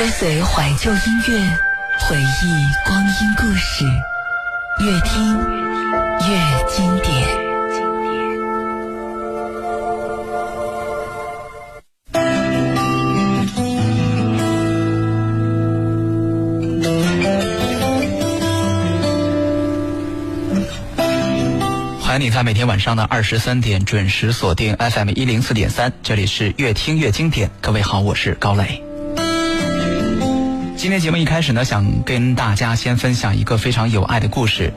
追随怀旧音乐，回忆光阴故事，越听越经典。欢迎你在每天晚上的二十三点准时锁定 FM 一零四点三，这里是越听越经典。各位好，我是高磊。今天节目一开始呢，想跟大家先分享一个非常有爱的故事。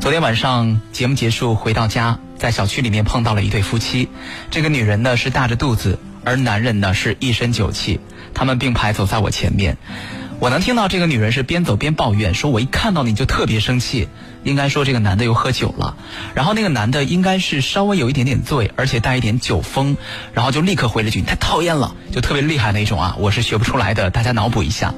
昨天晚上节目结束回到家，在小区里面碰到了一对夫妻。这个女人呢是大着肚子，而男人呢是一身酒气。他们并排走在我前面，我能听到这个女人是边走边抱怨，说我一看到你就特别生气。应该说这个男的又喝酒了，然后那个男的应该是稍微有一点点醉，而且带一点酒疯，然后就立刻回了一句：“你太讨厌了！”就特别厉害那种啊，我是学不出来的，大家脑补一下。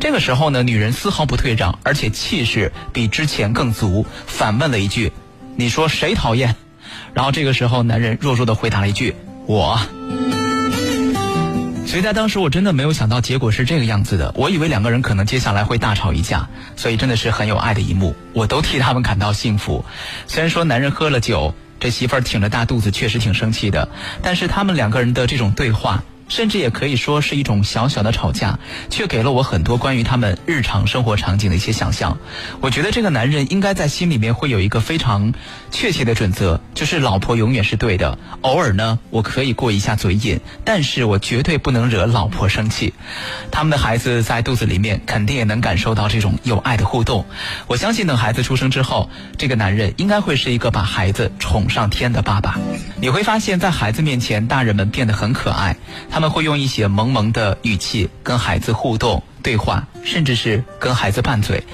这个时候呢，女人丝毫不退让，而且气势比之前更足，反问了一句：“你说谁讨厌？”然后这个时候，男人弱弱的回答了一句：“我。”所以在当时我真的没有想到结果是这个样子的，我以为两个人可能接下来会大吵一架，所以真的是很有爱的一幕，我都替他们感到幸福。虽然说男人喝了酒，这媳妇儿挺着大肚子确实挺生气的，但是他们两个人的这种对话。甚至也可以说是一种小小的吵架，却给了我很多关于他们日常生活场景的一些想象。我觉得这个男人应该在心里面会有一个非常确切的准则，就是老婆永远是对的。偶尔呢，我可以过一下嘴瘾，但是我绝对不能惹老婆生气。他们的孩子在肚子里面，肯定也能感受到这种有爱的互动。我相信等孩子出生之后，这个男人应该会是一个把孩子宠上天的爸爸。你会发现在孩子面前，大人们变得很可爱。他。他们会用一些萌萌的语气跟孩子互动、对话，甚至是跟孩子拌嘴。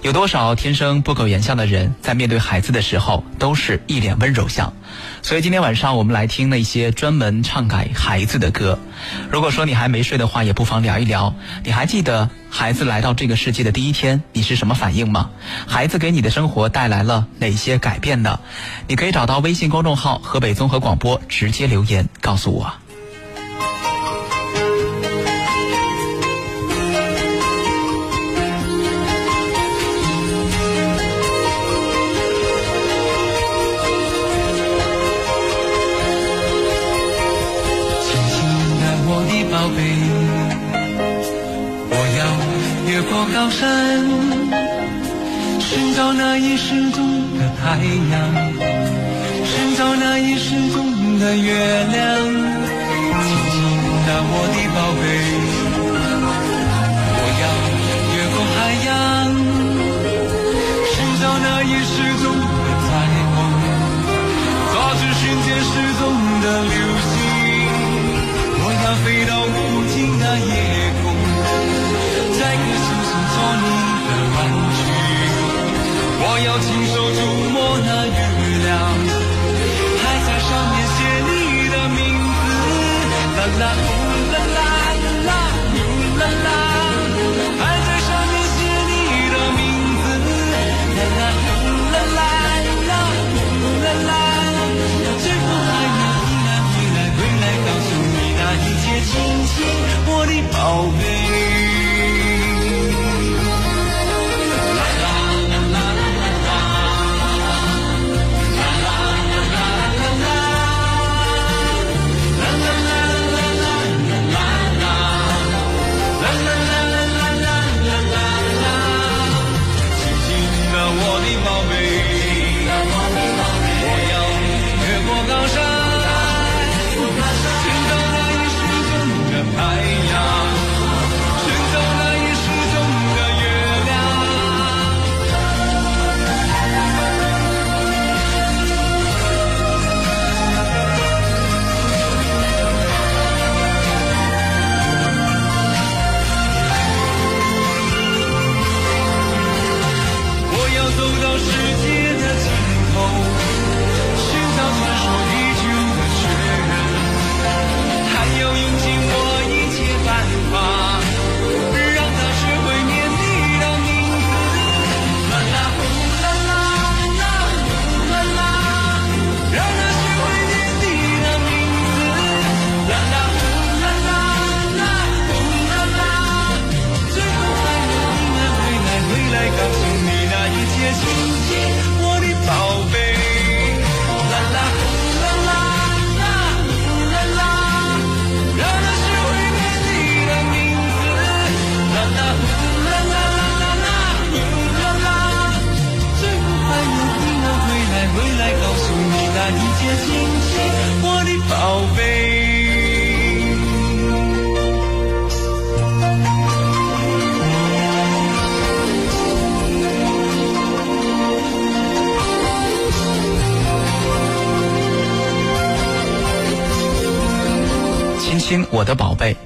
有多少天生不苟言笑的人，在面对孩子的时候，都是一脸温柔相。所以今天晚上我们来听那些专门唱给孩子的歌。如果说你还没睡的话，也不妨聊一聊。你还记得孩子来到这个世界的第一天，你是什么反应吗？孩子给你的生活带来了哪些改变呢？你可以找到微信公众号“河北综合广播”，直接留言告诉我。宝贝，我要越过高山，寻找那已失踪的太阳，寻找那已失踪的月亮。亲爱的，我的宝贝，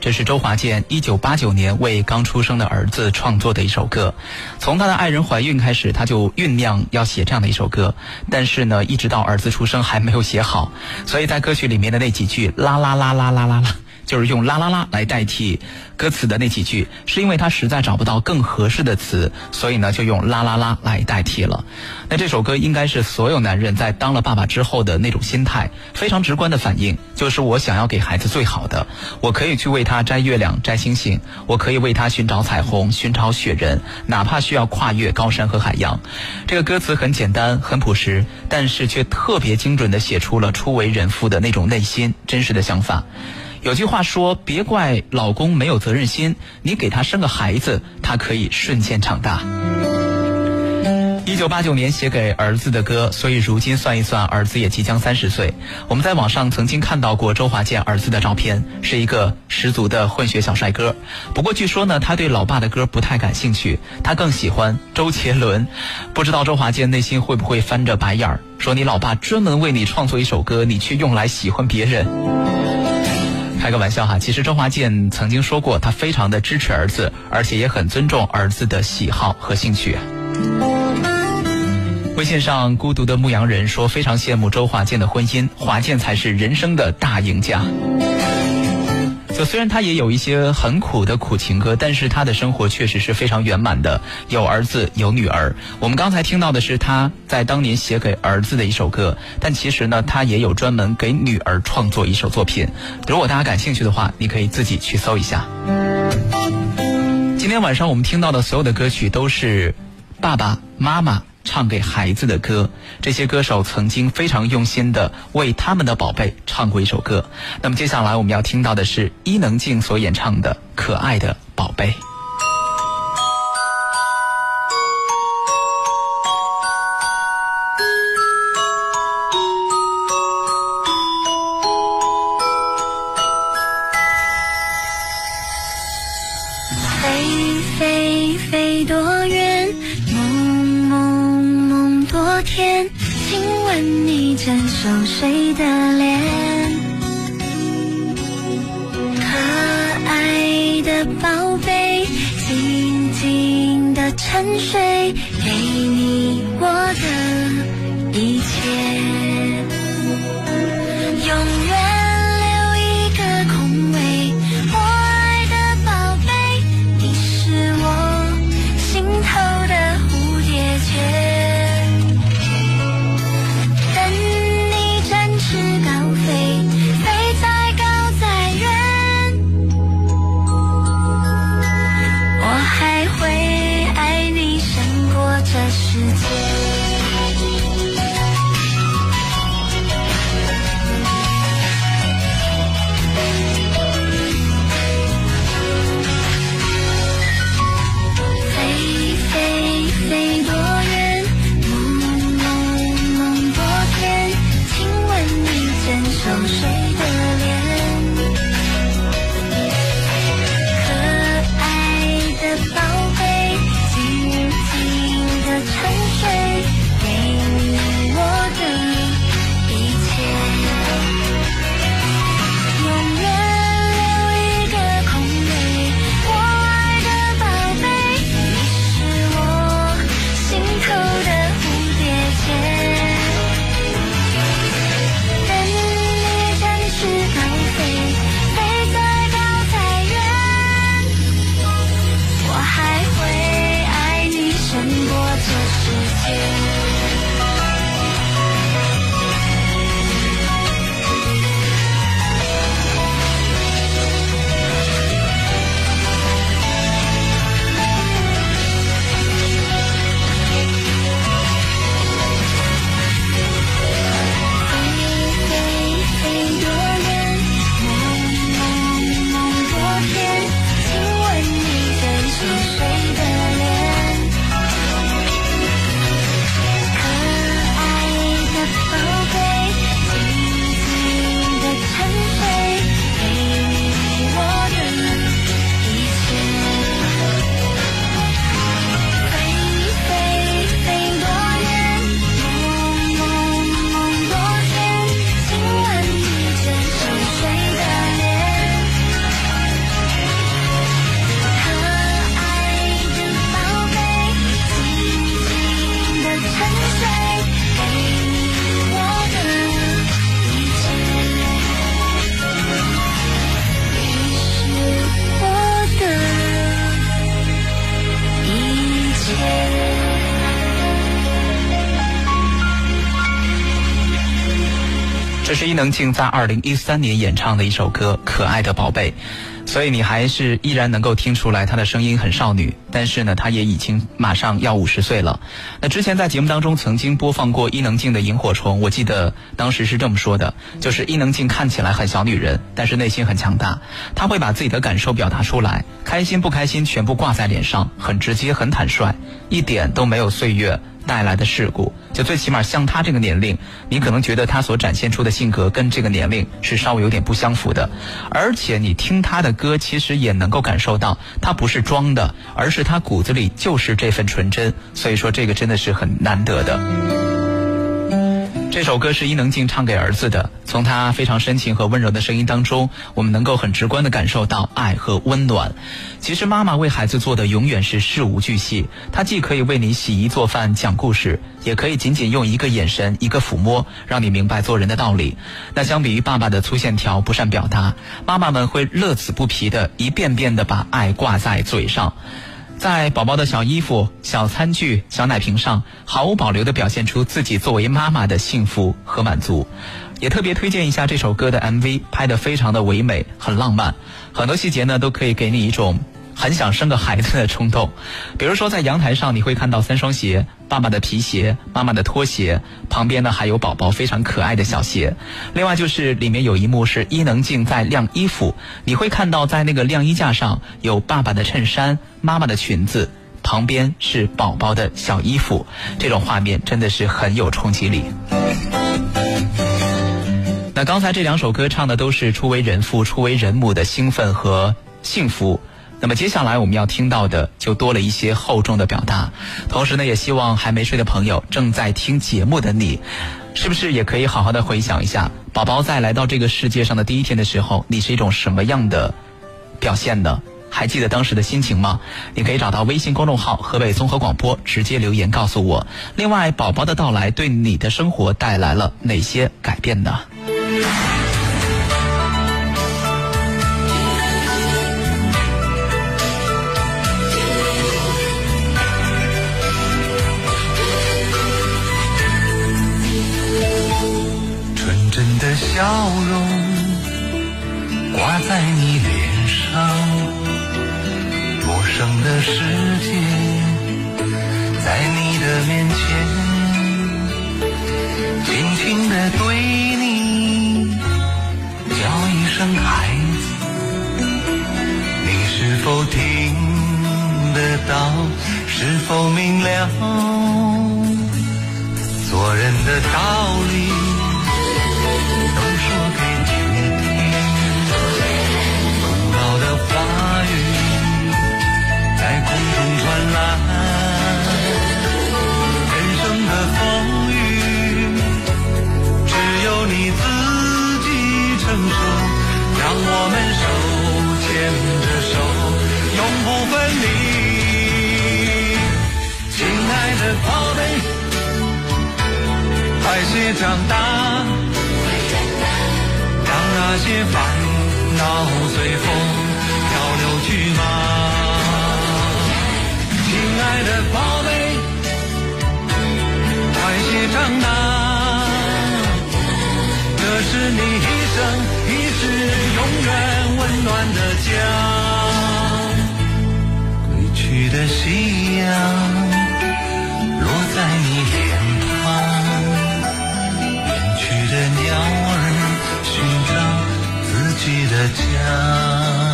这是周华健一九八九年为刚出生的儿子创作的一首歌。从他的爱人怀孕开始，他就酝酿要写这样的一首歌，但是呢，一直到儿子出生还没有写好。所以在歌曲里面的那几句啦啦啦啦啦啦啦。就是用啦啦啦来代替歌词的那几句，是因为他实在找不到更合适的词，所以呢就用啦啦啦来代替了。那这首歌应该是所有男人在当了爸爸之后的那种心态，非常直观的反应，就是我想要给孩子最好的，我可以去为他摘月亮、摘星星，我可以为他寻找彩虹、寻找雪人，哪怕需要跨越高山和海洋。这个歌词很简单、很朴实，但是却特别精准的写出了初为人父的那种内心真实的想法。有句话说：“别怪老公没有责任心，你给他生个孩子，他可以瞬间长大。”一九八九年写给儿子的歌，所以如今算一算，儿子也即将三十岁。我们在网上曾经看到过周华健儿子的照片，是一个十足的混血小帅哥。不过据说呢，他对老爸的歌不太感兴趣，他更喜欢周杰伦。不知道周华健内心会不会翻着白眼儿，说你老爸专门为你创作一首歌，你却用来喜欢别人。开个玩笑哈，其实周华健曾经说过，他非常的支持儿子，而且也很尊重儿子的喜好和兴趣。微信上孤独的牧羊人说，非常羡慕周华健的婚姻，华健才是人生的大赢家。就虽然他也有一些很苦的苦情歌，但是他的生活确实是非常圆满的，有儿子有女儿。我们刚才听到的是他在当年写给儿子的一首歌，但其实呢，他也有专门给女儿创作一首作品。如果大家感兴趣的话，你可以自己去搜一下。今天晚上我们听到的所有的歌曲都是爸爸妈妈。唱给孩子的歌，这些歌手曾经非常用心的为他们的宝贝唱过一首歌。那么接下来我们要听到的是伊能静所演唱的《可爱的宝贝》。沉睡，伊能静在二零一三年演唱的一首歌《可爱的宝贝》，所以你还是依然能够听出来她的声音很少女，但是呢，她也已经马上要五十岁了。那之前在节目当中曾经播放过伊能静的《萤火虫》，我记得当时是这么说的，就是伊能静看起来很小女人，但是内心很强大，她会把自己的感受表达出来，开心不开心全部挂在脸上，很直接很坦率，一点都没有岁月。带来的事故，就最起码像他这个年龄，你可能觉得他所展现出的性格跟这个年龄是稍微有点不相符的，而且你听他的歌，其实也能够感受到他不是装的，而是他骨子里就是这份纯真，所以说这个真的是很难得的。这首歌是伊能静唱给儿子的，从他非常深情和温柔的声音当中，我们能够很直观的感受到爱和温暖。其实妈妈为孩子做的永远是事无巨细，她既可以为你洗衣做饭讲故事，也可以仅仅用一个眼神、一个抚摸，让你明白做人的道理。那相比于爸爸的粗线条、不善表达，妈妈们会乐此不疲的一遍遍的把爱挂在嘴上。在宝宝的小衣服、小餐具、小奶瓶上，毫无保留地表现出自己作为妈妈的幸福和满足。也特别推荐一下这首歌的 MV，拍得非常的唯美，很浪漫，很多细节呢都可以给你一种。很想生个孩子的冲动，比如说在阳台上你会看到三双鞋，爸爸的皮鞋，妈妈的拖鞋，旁边呢还有宝宝非常可爱的小鞋。另外就是里面有一幕是伊能静在晾衣服，你会看到在那个晾衣架上有爸爸的衬衫，妈妈的裙子，旁边是宝宝的小衣服，这种画面真的是很有冲击力。那刚才这两首歌唱的都是初为人父、初为人母的兴奋和幸福。那么接下来我们要听到的就多了一些厚重的表达，同时呢，也希望还没睡的朋友，正在听节目的你，是不是也可以好好的回想一下，宝宝在来到这个世界上的第一天的时候，你是一种什么样的表现呢？还记得当时的心情吗？你可以找到微信公众号河北综合广播，直接留言告诉我。另外，宝宝的到来对你的生活带来了哪些改变呢？笑容挂在你脸上，陌生的世界在你的面前，轻轻地对你叫一声孩子，你是否听得到？是否明了做人的道理？些长大，让那些烦恼随风漂流去吧。亲爱的宝贝，快些长大，这是你一生一世永远温暖的家。归去的夕阳落在你的家。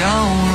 笑。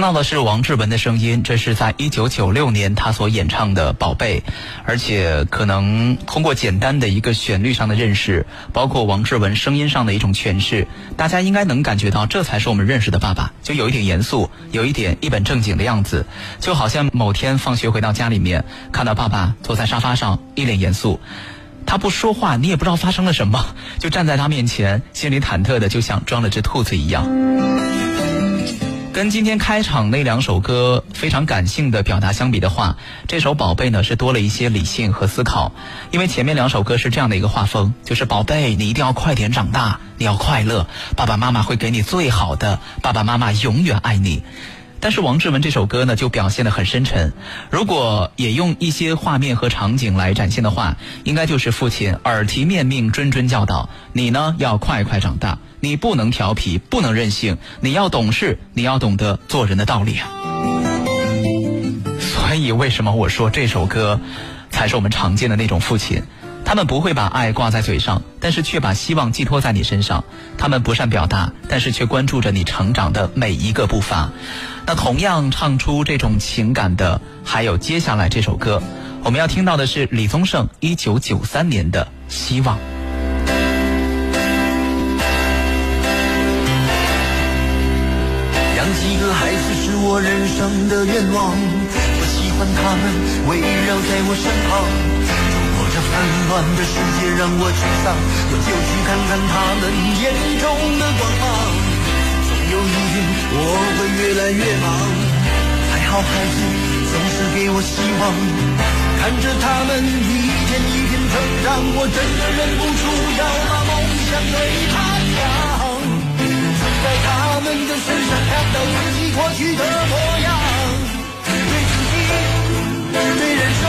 听到的是王志文的声音，这是在一九九六年他所演唱的《宝贝》，而且可能通过简单的一个旋律上的认识，包括王志文声音上的一种诠释，大家应该能感觉到，这才是我们认识的爸爸，就有一点严肃，有一点一本正经的样子，就好像某天放学回到家里面，看到爸爸坐在沙发上，一脸严肃，他不说话，你也不知道发生了什么，就站在他面前，心里忐忑的，就像装了只兔子一样。跟今天开场那两首歌非常感性的表达相比的话，这首《宝贝》呢是多了一些理性和思考。因为前面两首歌是这样的一个画风，就是宝贝，你一定要快点长大，你要快乐，爸爸妈妈会给你最好的，爸爸妈妈永远爱你。但是王志文这首歌呢，就表现得很深沉。如果也用一些画面和场景来展现的话，应该就是父亲耳提面命、谆谆教导你呢，要快快长大，你不能调皮，不能任性，你要懂事，你要懂得做人的道理啊。所以，为什么我说这首歌才是我们常见的那种父亲？他们不会把爱挂在嘴上，但是却把希望寄托在你身上。他们不善表达，但是却关注着你成长的每一个步伐。那同样唱出这种情感的，还有接下来这首歌，我们要听到的是李宗盛一九九三年的《希望》。养几个孩子是我人生的愿望，我喜欢他们围绕在我身旁。如果这纷乱的世界让我沮丧，我就去看看他们眼中的光芒。有一天我会越来越忙，还好孩子总是给我希望，看着他们一天一天成长，我真的忍不住要把梦想对他讲。在他们的身上看到自己过去的模样，对自己，对人生，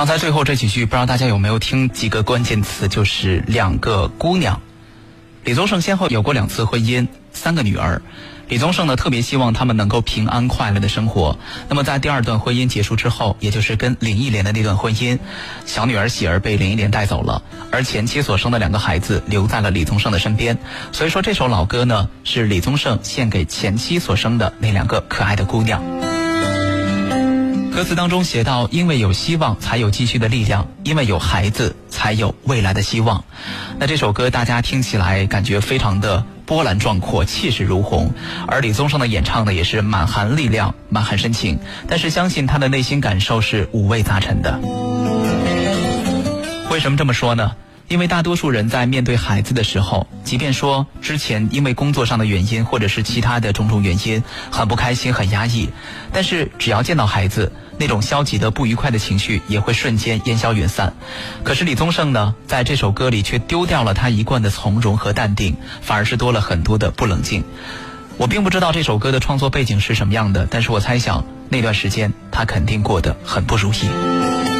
刚才最后这几句，不知道大家有没有听几个关键词，就是两个姑娘。李宗盛先后有过两次婚姻，三个女儿。李宗盛呢特别希望他们能够平安快乐的生活。那么在第二段婚姻结束之后，也就是跟林忆莲的那段婚姻，小女儿喜儿被林忆莲带走了，而前妻所生的两个孩子留在了李宗盛的身边。所以说这首老歌呢是李宗盛献给前妻所生的那两个可爱的姑娘。歌词当中写到：“因为有希望，才有继续的力量；因为有孩子，才有未来的希望。”那这首歌大家听起来感觉非常的波澜壮阔，气势如虹，而李宗盛的演唱呢，也是满含力量，满含深情。但是相信他的内心感受是五味杂陈的。为什么这么说呢？因为大多数人在面对孩子的时候，即便说之前因为工作上的原因，或者是其他的种种原因，很不开心、很压抑，但是只要见到孩子，那种消极的不愉快的情绪也会瞬间烟消云散。可是李宗盛呢，在这首歌里却丢掉了他一贯的从容和淡定，反而是多了很多的不冷静。我并不知道这首歌的创作背景是什么样的，但是我猜想那段时间他肯定过得很不如意。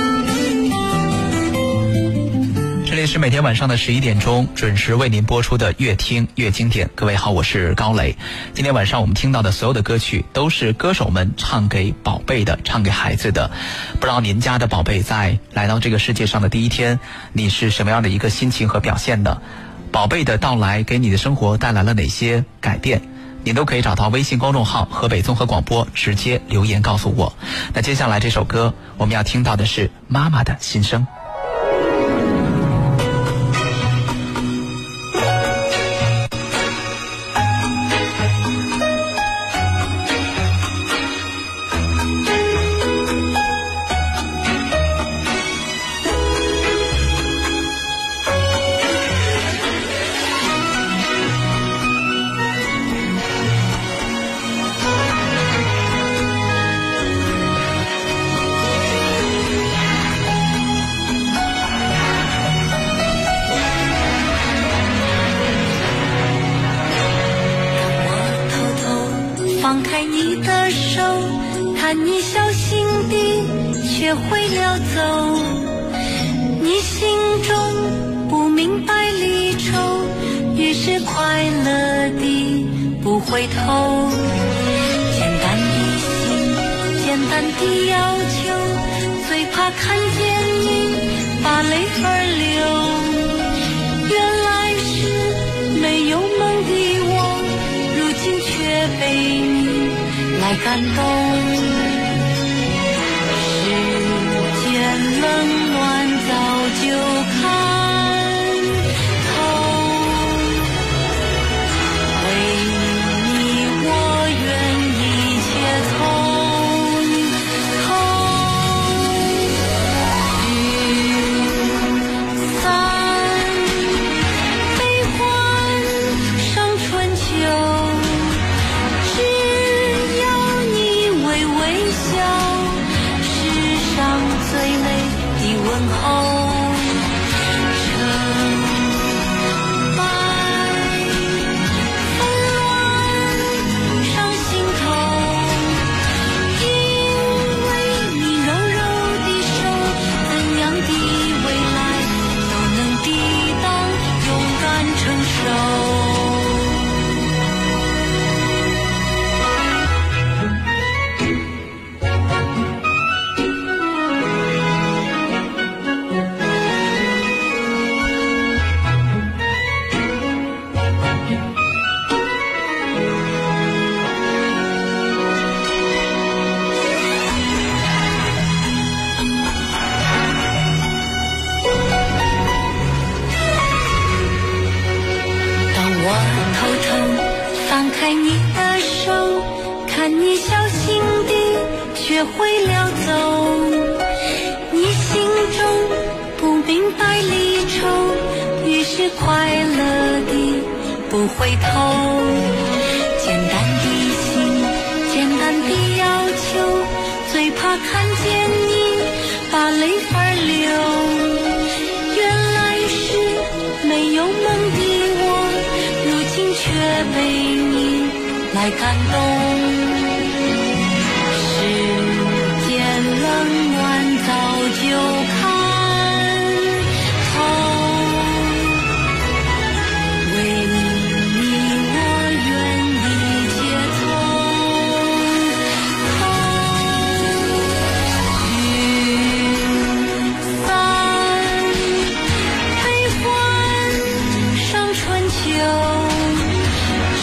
这里是每天晚上的十一点钟准时为您播出的《越听越经典》。各位好，我是高磊。今天晚上我们听到的所有的歌曲都是歌手们唱给宝贝的，唱给孩子的。不知道您家的宝贝在来到这个世界上的第一天，你是什么样的一个心情和表现的？宝贝的到来给你的生活带来了哪些改变？您都可以找到微信公众号“河北综合广播”，直接留言告诉我。那接下来这首歌我们要听到的是妈妈的心声。Home.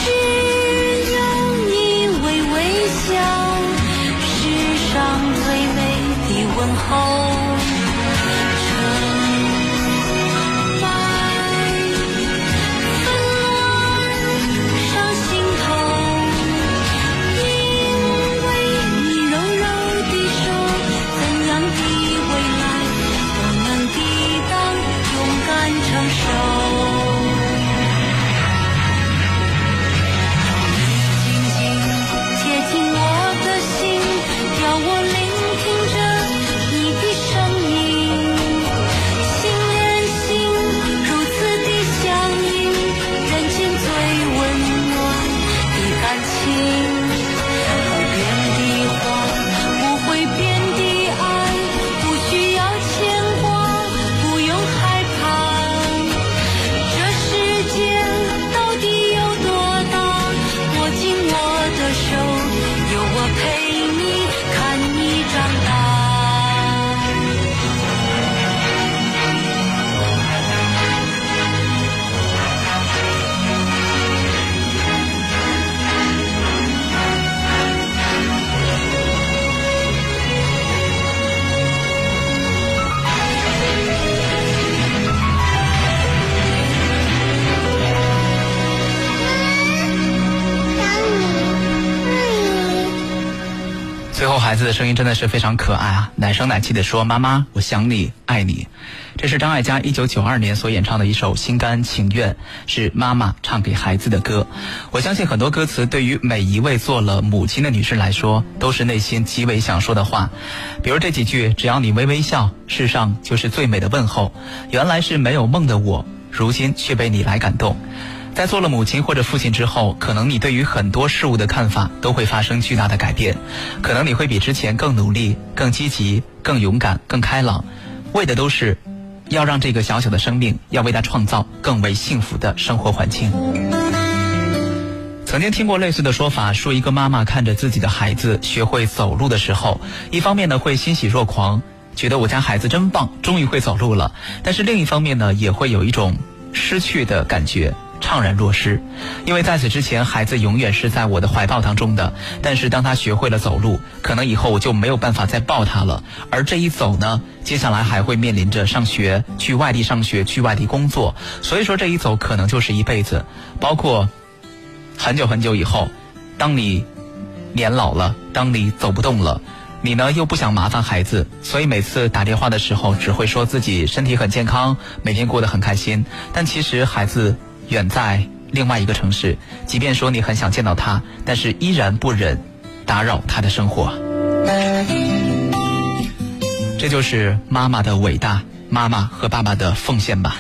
只有你微微笑，世上最美的问候。的声音真的是非常可爱啊，奶声奶气的说：“妈妈，我想你，爱你。”这是张艾嘉一九九二年所演唱的一首《心甘情愿》，是妈妈唱给孩子的歌。我相信很多歌词对于每一位做了母亲的女士来说，都是内心极为想说的话。比如这几句：“只要你微微笑，世上就是最美的问候。”原来是没有梦的我，如今却被你来感动。在做了母亲或者父亲之后，可能你对于很多事物的看法都会发生巨大的改变，可能你会比之前更努力、更积极、更勇敢、更开朗，为的都是要让这个小小的生命，要为他创造更为幸福的生活环境。曾经听过类似的说法，说一个妈妈看着自己的孩子学会走路的时候，一方面呢会欣喜若狂，觉得我家孩子真棒，终于会走路了；但是另一方面呢，也会有一种失去的感觉。怅然若失，因为在此之前，孩子永远是在我的怀抱当中的。但是当他学会了走路，可能以后我就没有办法再抱他了。而这一走呢，接下来还会面临着上学、去外地上学、去外地工作。所以说这一走可能就是一辈子，包括很久很久以后，当你年老了，当你走不动了。你呢又不想麻烦孩子，所以每次打电话的时候只会说自己身体很健康，每天过得很开心。但其实孩子远在另外一个城市，即便说你很想见到他，但是依然不忍打扰他的生活。这就是妈妈的伟大，妈妈和爸爸的奉献吧。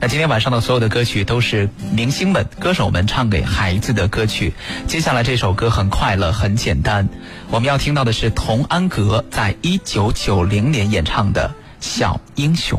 那今天晚上的所有的歌曲都是明星们、歌手们唱给孩子的歌曲。接下来这首歌很快乐、很简单，我们要听到的是童安格在一九九零年演唱的《小英雄》。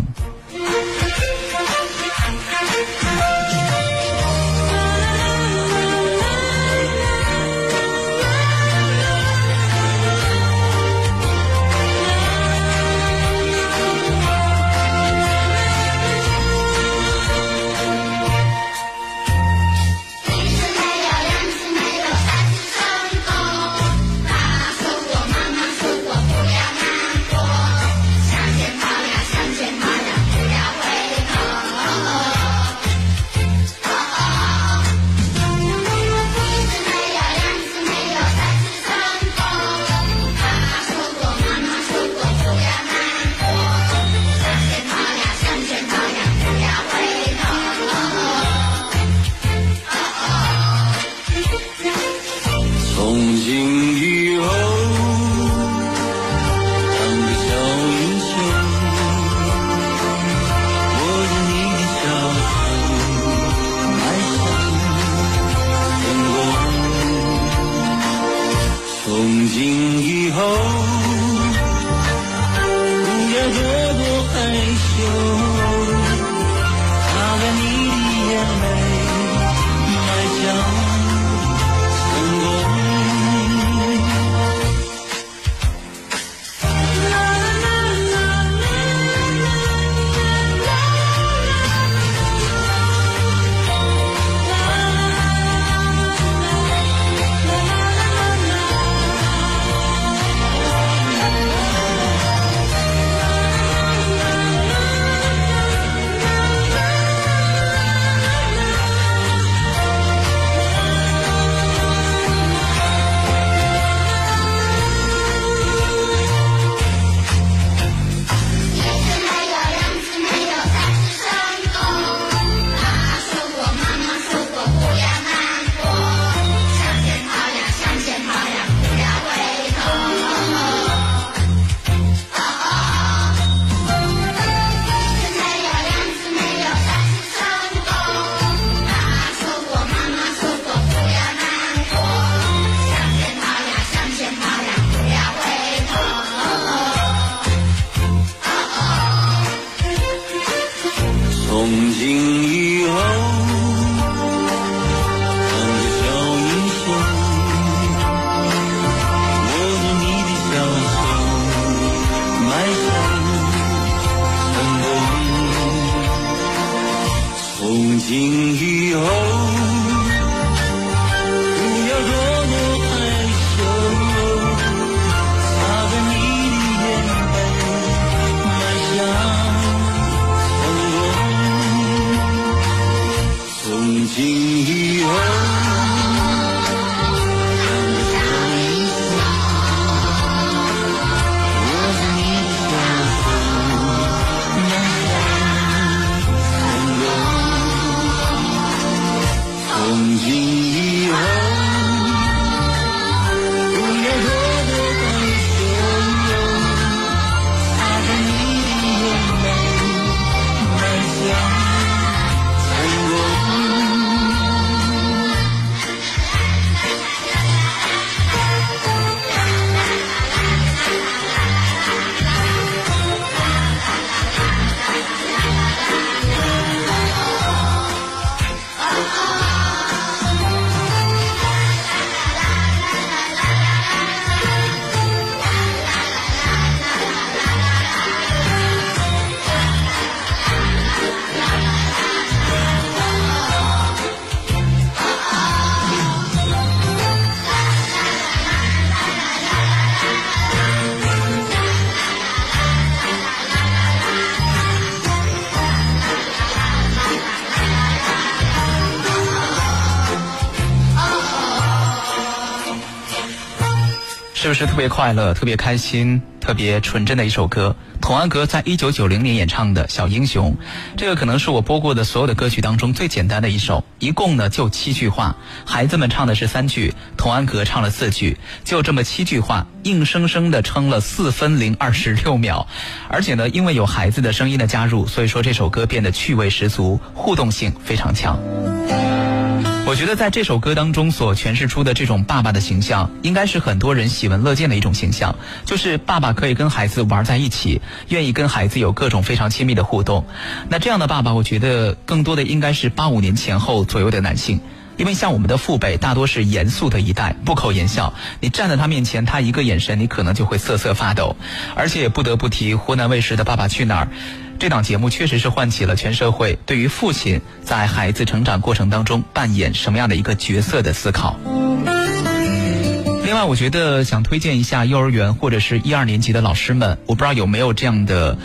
是特别快乐、特别开心、特别纯真的一首歌？童安格在一九九零年演唱的《小英雄》，这个可能是我播过的所有的歌曲当中最简单的一首，一共呢就七句话，孩子们唱的是三句，童安格唱了四句，就这么七句话，硬生生的撑了四分零二十六秒，而且呢，因为有孩子的声音的加入，所以说这首歌变得趣味十足，互动性非常强。觉得在这首歌当中所诠释出的这种爸爸的形象，应该是很多人喜闻乐见的一种形象，就是爸爸可以跟孩子玩在一起，愿意跟孩子有各种非常亲密的互动。那这样的爸爸，我觉得更多的应该是八五年前后左右的男性。因为像我们的父辈大多是严肃的一代，不苟言笑。你站在他面前，他一个眼神，你可能就会瑟瑟发抖。而且也不得不提湖南卫视的《爸爸去哪儿》。这档节目确实是唤起了全社会对于父亲在孩子成长过程当中扮演什么样的一个角色的思考。另外，我觉得想推荐一下幼儿园或者是一二年级的老师们，我不知道有没有这样的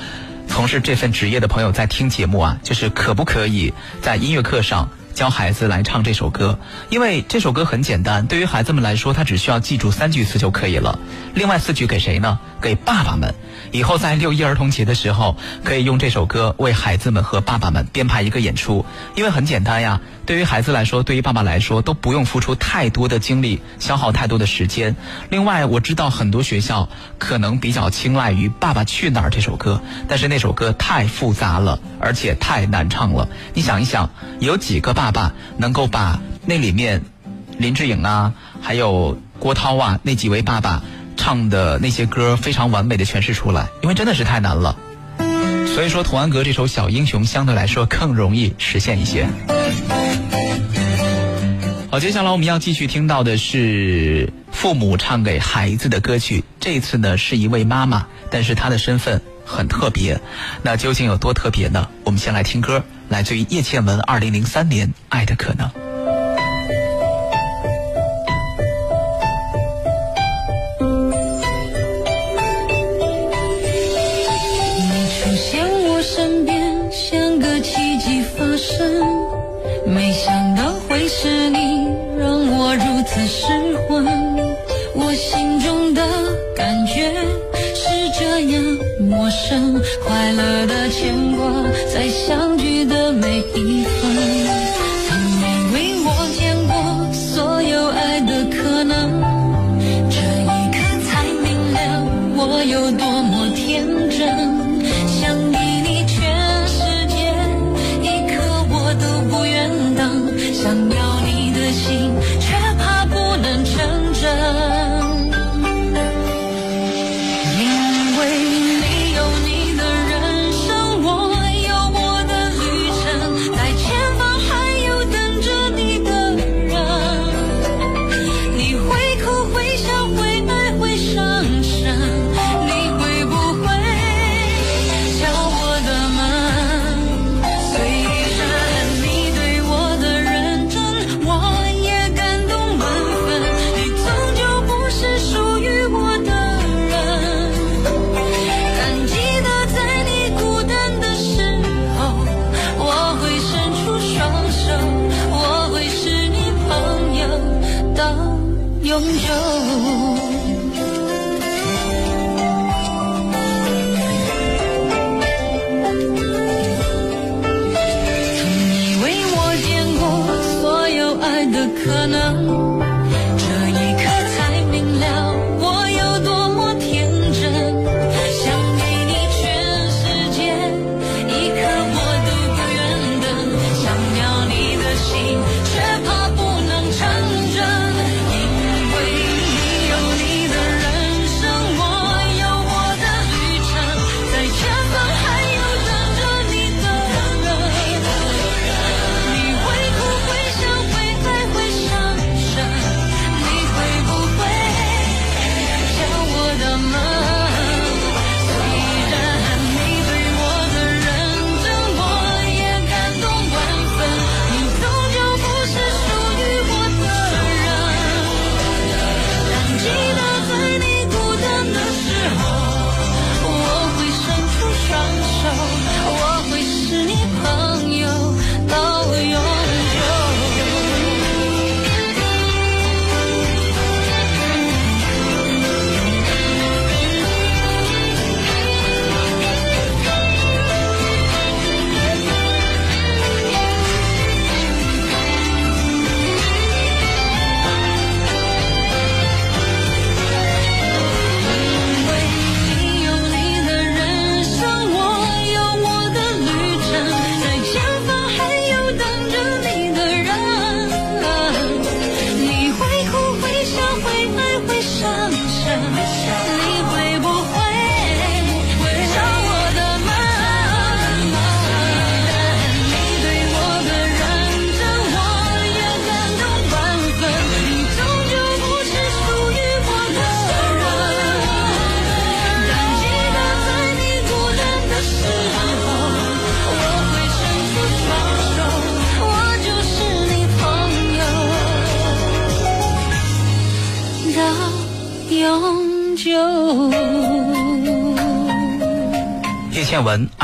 从事这份职业的朋友在听节目啊，就是可不可以在音乐课上教孩子来唱这首歌？因为这首歌很简单，对于孩子们来说，他只需要记住三句词就可以了。另外四句给谁呢？给爸爸们。以后在六一儿童节的时候，可以用这首歌为孩子们和爸爸们编排一个演出，因为很简单呀。对于孩子来说，对于爸爸来说，都不用付出太多的精力，消耗太多的时间。另外，我知道很多学校可能比较青睐于《爸爸去哪儿》这首歌，但是那首歌太复杂了，而且太难唱了。你想一想，有几个爸爸能够把那里面林志颖啊，还有郭涛啊那几位爸爸？唱的那些歌非常完美的诠释出来，因为真的是太难了。所以说，童安格这首《小英雄》相对来说更容易实现一些。好，接下来我们要继续听到的是父母唱给孩子的歌曲。这次呢是一位妈妈，但是她的身份很特别。那究竟有多特别呢？我们先来听歌，来自于叶倩文二零零三年《爱的可能》。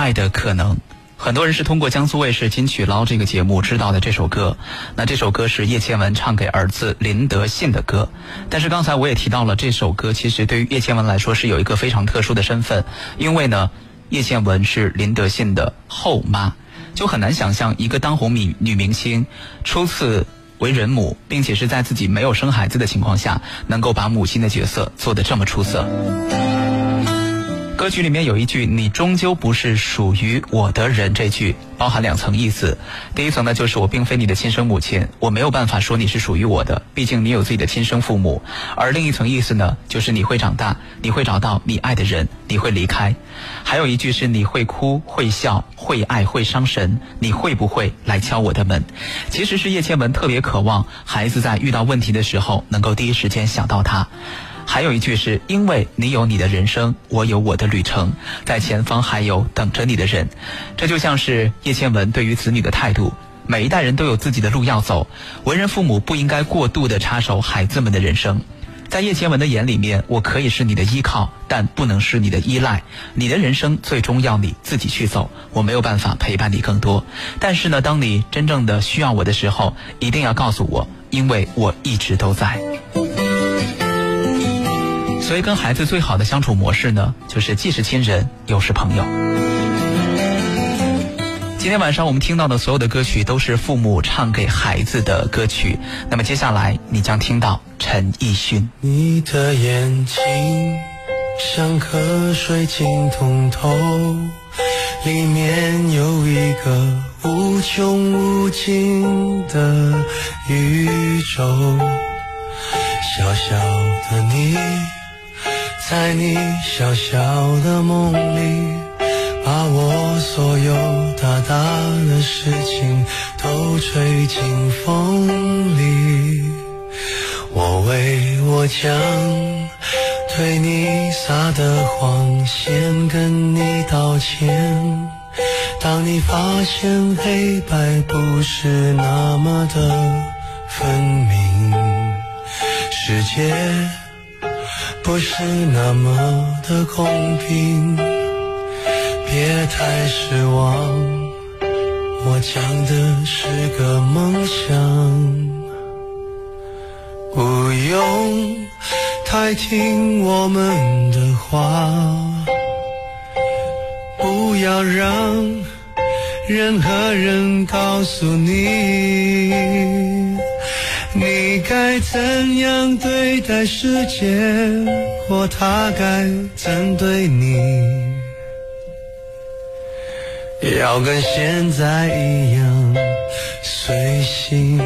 爱的可能》，很多人是通过江苏卫视《金曲捞》这个节目知道的这首歌。那这首歌是叶倩文唱给儿子林德信的歌。但是刚才我也提到了，这首歌其实对于叶倩文来说是有一个非常特殊的身份，因为呢，叶倩文是林德信的后妈，就很难想象一个当红女女明星初次。为人母，并且是在自己没有生孩子的情况下，能够把母亲的角色做得这么出色。歌曲里面有一句“你终究不是属于我的人”，这句包含两层意思。第一层呢，就是我并非你的亲生母亲，我没有办法说你是属于我的，毕竟你有自己的亲生父母。而另一层意思呢，就是你会长大，你会找到你爱的人，你会离开。还有一句是你会哭、会笑、会爱、会伤神，你会不会来敲我的门？其实是叶倩文特别渴望孩子在遇到问题的时候，能够第一时间想到他。还有一句是因为你有你的人生，我有我的旅程，在前方还有等着你的人。这就像是叶倩文对于子女的态度。每一代人都有自己的路要走，为人父母不应该过度的插手孩子们的人生。在叶倩文的眼里面，我可以是你的依靠，但不能是你的依赖。你的人生最终要你自己去走，我没有办法陪伴你更多。但是呢，当你真正的需要我的时候，一定要告诉我，因为我一直都在。所以，跟孩子最好的相处模式呢，就是既是亲人，又是朋友。今天晚上我们听到的所有的歌曲都是父母唱给孩子的歌曲。那么接下来你将听到陈奕迅。你的眼睛像颗水晶通透，里面有一个无穷无尽的宇宙。小小的你，在你小小的梦里，把我所有大大的事情都吹进风里。我为我将对你撒的谎先跟你道歉。当你发现黑白不是那么的分明，世界不是那么的公平，别太失望。我讲的是个梦想。不用，太听我们的话，不要让任何人告诉你，你该怎样对待世界，或他该怎对你。要跟现在一样随性，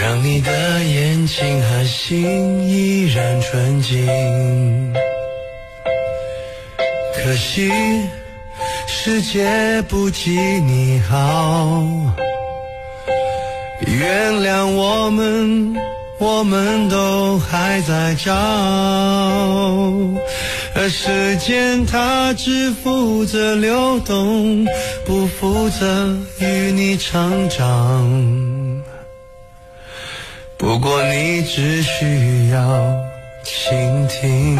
让你的眼睛和心依然纯净。可惜世界不及你好，原谅我们，我们都还在找。而时间它只负责流动，不负责与你成长。不过你只需要倾听，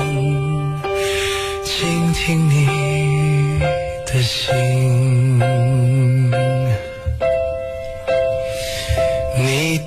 倾听你的心。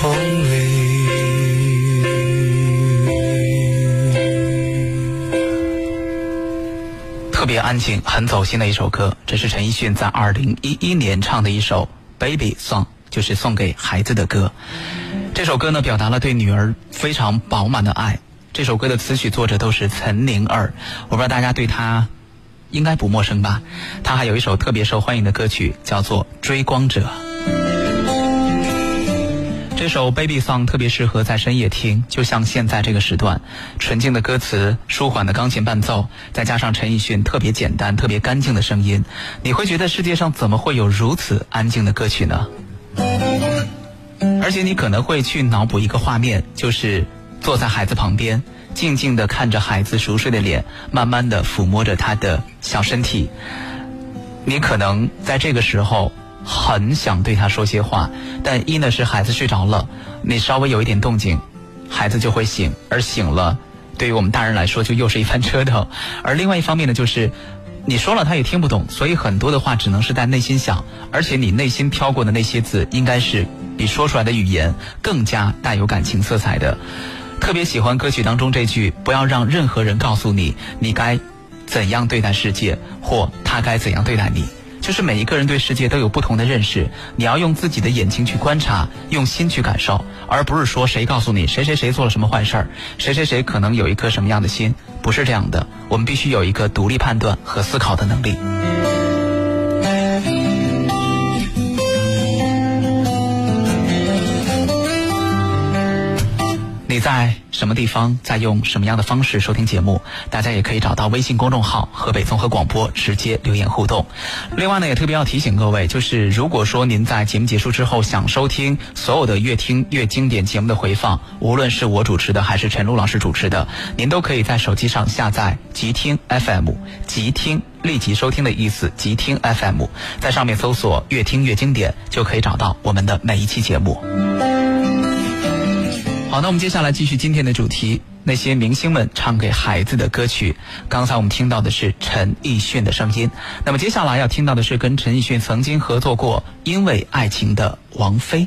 风里。特别安静、很走心的一首歌，这是陈奕迅在二零一一年唱的一首《Baby Song》，就是送给孩子的歌。这首歌呢，表达了对女儿非常饱满的爱。这首歌的词曲作者都是岑宁儿，我不知道大家对她应该不陌生吧？她还有一首特别受欢迎的歌曲，叫做《追光者》。这首 Baby Song 特别适合在深夜听，就像现在这个时段，纯净的歌词、舒缓的钢琴伴奏，再加上陈奕迅特别简单、特别干净的声音，你会觉得世界上怎么会有如此安静的歌曲呢？而且你可能会去脑补一个画面，就是坐在孩子旁边，静静地看着孩子熟睡的脸，慢慢地抚摸着他的小身体。你可能在这个时候。很想对他说些话，但一呢是孩子睡着了，你稍微有一点动静，孩子就会醒，而醒了，对于我们大人来说就又是一番折腾。而另外一方面呢，就是你说了他也听不懂，所以很多的话只能是在内心想，而且你内心飘过的那些字，应该是比说出来的语言更加带有感情色彩的。特别喜欢歌曲当中这句：“不要让任何人告诉你，你该怎样对待世界，或他该怎样对待你。”就是每一个人对世界都有不同的认识，你要用自己的眼睛去观察，用心去感受，而不是说谁告诉你谁谁谁做了什么坏事儿，谁谁谁可能有一颗什么样的心，不是这样的。我们必须有一个独立判断和思考的能力。你在什么地方，在用什么样的方式收听节目？大家也可以找到微信公众号“河北综合广播”，直接留言互动。另外呢，也特别要提醒各位，就是如果说您在节目结束之后想收听所有的越听越经典节目的回放，无论是我主持的还是陈露老师主持的，您都可以在手机上下载“即听 FM”，即听立即收听的意思，即听 FM，在上面搜索“越听越经典”，就可以找到我们的每一期节目。好，那我们接下来继续今天的主题，那些明星们唱给孩子的歌曲。刚才我们听到的是陈奕迅的声音，那么接下来要听到的是跟陈奕迅曾经合作过《因为爱情》的王菲。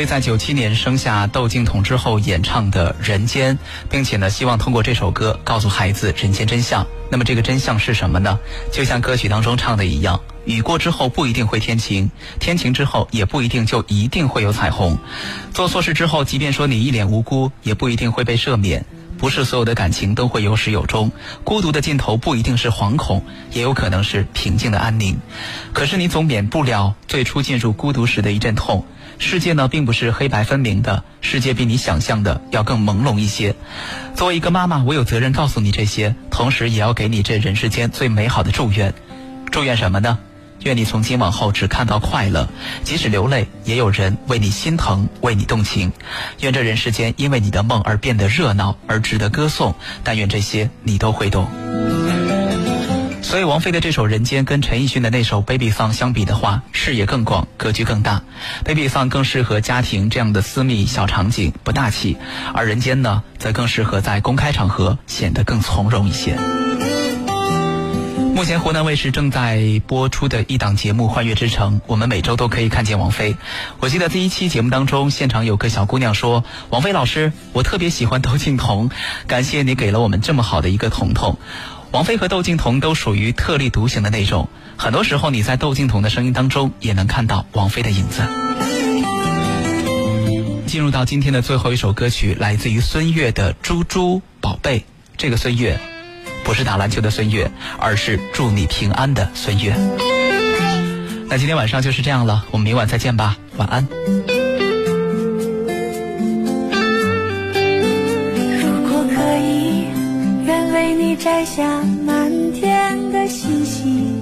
这是王菲在九七年生下窦靖童之后演唱的《人间》，并且呢，希望通过这首歌告诉孩子人间真相。那么这个真相是什么呢？就像歌曲当中唱的一样，雨过之后不一定会天晴，天晴之后也不一定就一定会有彩虹。做错事之后，即便说你一脸无辜，也不一定会被赦免。不是所有的感情都会有始有终，孤独的尽头不一定是惶恐，也有可能是平静的安宁。可是你总免不了最初进入孤独时的一阵痛。世界呢，并不是黑白分明的，世界比你想象的要更朦胧一些。作为一个妈妈，我有责任告诉你这些，同时也要给你这人世间最美好的祝愿。祝愿什么呢？愿你从今往后只看到快乐，即使流泪，也有人为你心疼，为你动情。愿这人世间因为你的梦而变得热闹，而值得歌颂。但愿这些你都会懂。所以王菲的这首《人间》跟陈奕迅的那首《Baby Song》相比的话，视野更广，格局更大。Baby Song 更适合家庭这样的私密小场景，不大气；而《人间》呢，则更适合在公开场合，显得更从容一些。目前湖南卫视正在播出的一档节目《幻乐之城》，我们每周都可以看见王菲。我记得第一期节目当中，现场有个小姑娘说：“王菲老师，我特别喜欢窦靖童，感谢你给了我们这么好的一个童童。”王菲和窦靖童都属于特立独行的那种，很多时候你在窦靖童的声音当中也能看到王菲的影子。进入到今天的最后一首歌曲，来自于孙悦的《猪猪宝贝》。这个孙悦，不是打篮球的孙悦，而是祝你平安的孙悦。那今天晚上就是这样了，我们明晚再见吧，晚安。摘下满天的星星。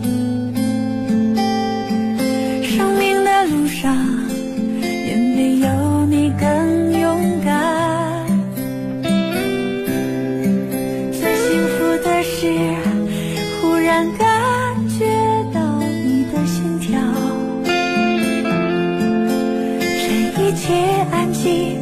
生命的路上，也没有你更勇敢。最幸福的是，忽然感觉到你的心跳。这一切安静，